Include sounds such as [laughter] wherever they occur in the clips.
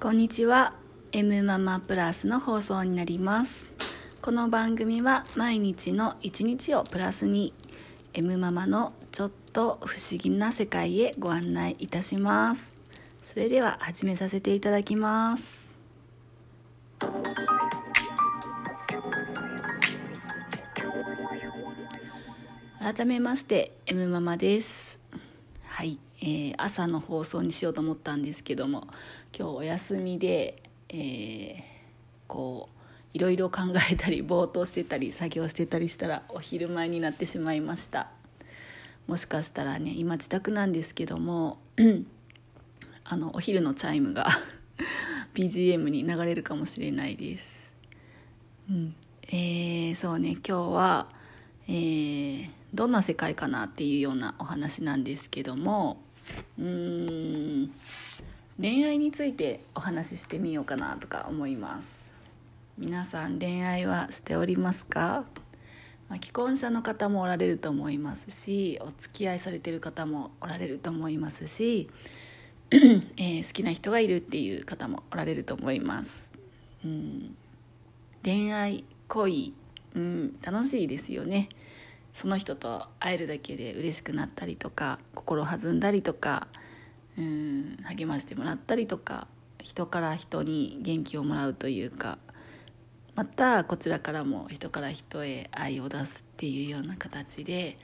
こんにちは。M ママプラスの放送になります。この番組は毎日の一日をプラスに M ママのちょっと不思議な世界へご案内いたします。それでは始めさせていただきます。改めまして M ママです、えー朝の放送にしようと思ったんですけども今日お休みで、えーこういろいろ考えたりぼーっとしてたり作業してたりしたらお昼前になってしまいました。もしかしたらね今自宅なんですけども [clears throat] あのお昼のチャイムが [laughs] BGM に流れるかもしれないです。うん。えーそうね今日は、えーどんな世界かなっていうようなお話なんですけどもうーん。恋愛についてお話ししてみようかなとか思います。皆さん恋愛はしておりますか、ま、既婚者の方もおられると思いますしお付き合いされてる方もおられると思いますし、[clears throat] えー好きな人がいるっていう方もおられると思います、うん、恋愛恋、うん、楽しいですよね。その人と会えるだけで嬉しくなったりとか心弾んだりとかうん励ましてもらったりとか人から人に元気をもらうというかまたこちらからも人から人へ愛を出すっていうような形で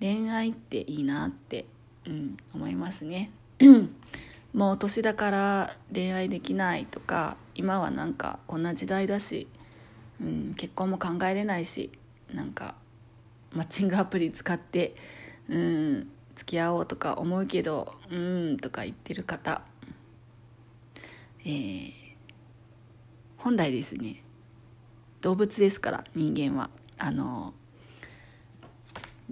恋愛っていいなって、うん、思いますね。[clears throat] もう年だから恋愛できないとか今はなんかこんな時代だし、うん、結婚も考えれないしなんかマッチングアプリ使ってうん付き合おうとか思うけどうんとか言ってる方。えー本来ですね動物ですから人間は。あの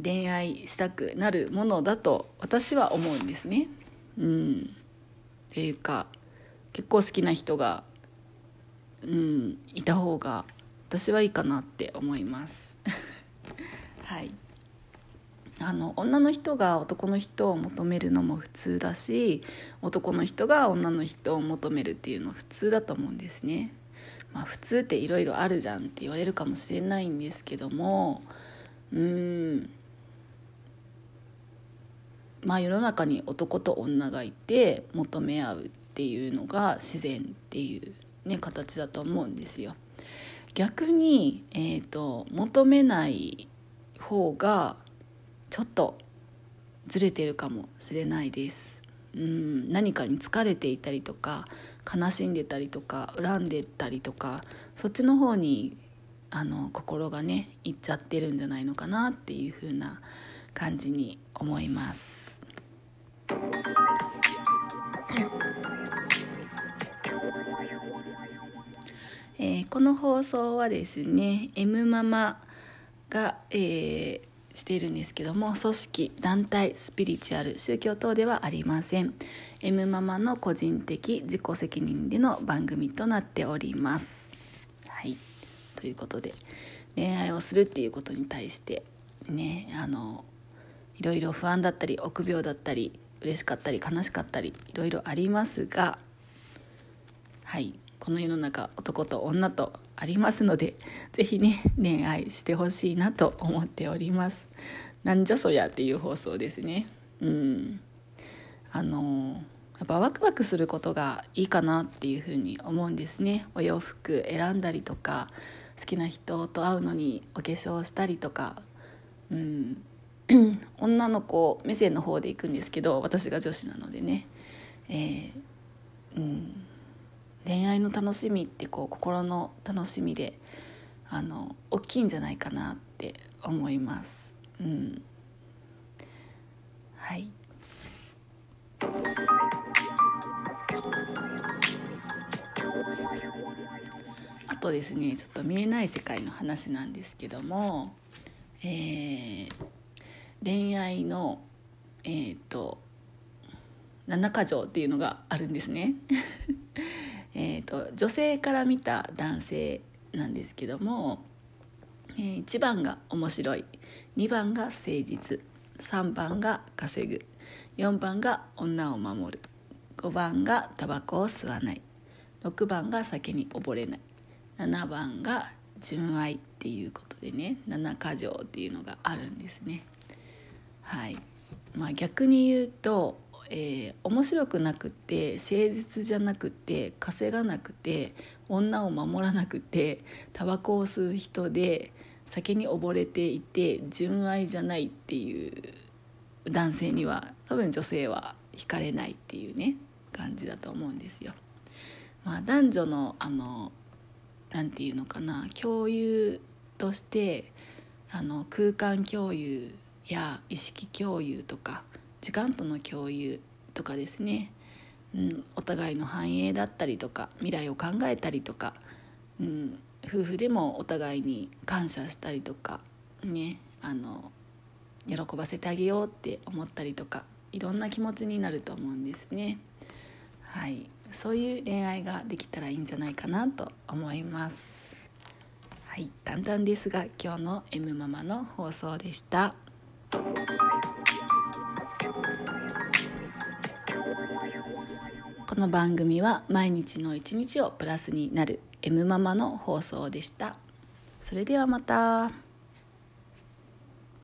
恋愛したくなるものだと私は思うんですね。うんっていうか結構好きな人がうんいた方が私はいいかなって思います。はい。あの女の人が男の人を求めるのも普通だし男の人が女の人を求めるっていうの普通だと思うんですね。まあ普通っていろいろあるじゃんって言われるかもしれないんですけどもうん。まあ世の中に男と女がいて求め合うっていうのが自然っていうね形だと思うんですよ。逆に、えー、と求めない方がちょっとずれてるかもしれないです。うん何かに疲れていたりとか悲しんでたりとか恨んでたりとかそっちの方にあの心がねいっちゃってるんじゃないのかなっていう風な感じに思います。えーこの放送はですね M ママが、えーしているんですけども組織団体スピリチュアル宗教等ではありません。M ママの個人的自己責任での番組となっております。はい。ということで恋愛をするっていうことに対してねあのいろいろ不安だったり臆病だったり嬉しかったり悲しかったりいろいろありますがはい。この世の中男と女とありますのでぜひね恋愛してほしいなと思っております。なんじゃそりゃっていう放送ですね。うん。あのやっぱワクワクすることがいいかなっていうふうに思うんですね。お洋服選んだりとか好きな人と会うのにお化粧したりとか。うん。[clears throat] 女の子目線の方で行くんですけど私が女子なのでね。えーうん。恋愛の楽しみってこう心の楽しみであの大きいんじゃないかなって思います。うん。はい。あとですねちょっと見えない世界の話なんですけどもえー恋愛のえっ、と七か条っていうのがあるんですね。と女性から見た男性なんですけども、えー1番が面白い2番が誠実3番が稼ぐ4番が女を守る5番がタバコを吸わない6番が酒に溺れない7番が純愛っていうことでね7か条っていうのがあるんですね。はい。まあ逆に言うと、えー、面白くなくて誠実じゃなくて稼がなくて女を守らなくてタバコを吸う人で酒に溺れていて純愛じゃないっていう男性には多分女性は惹かれないっていうね感じだと思うんですよ。まあ、男女のあのなんていうのかな共有としてあの空間共有や意識共有とか時間との共有とかですね、うん、お互いの繁栄だったりとか未来を考えたりとか、うん、夫婦でもお互いに感謝したりとかねあの喜ばせてあげようって思ったりとかいろんな気持ちになると思うんですね。はい。そういう恋愛ができたらいいんじゃないかなと思います。はい。簡単ですが今日の M ママの放送でした。この番組は毎日の一日をプラスになる M ママの放送でしたそれではまた。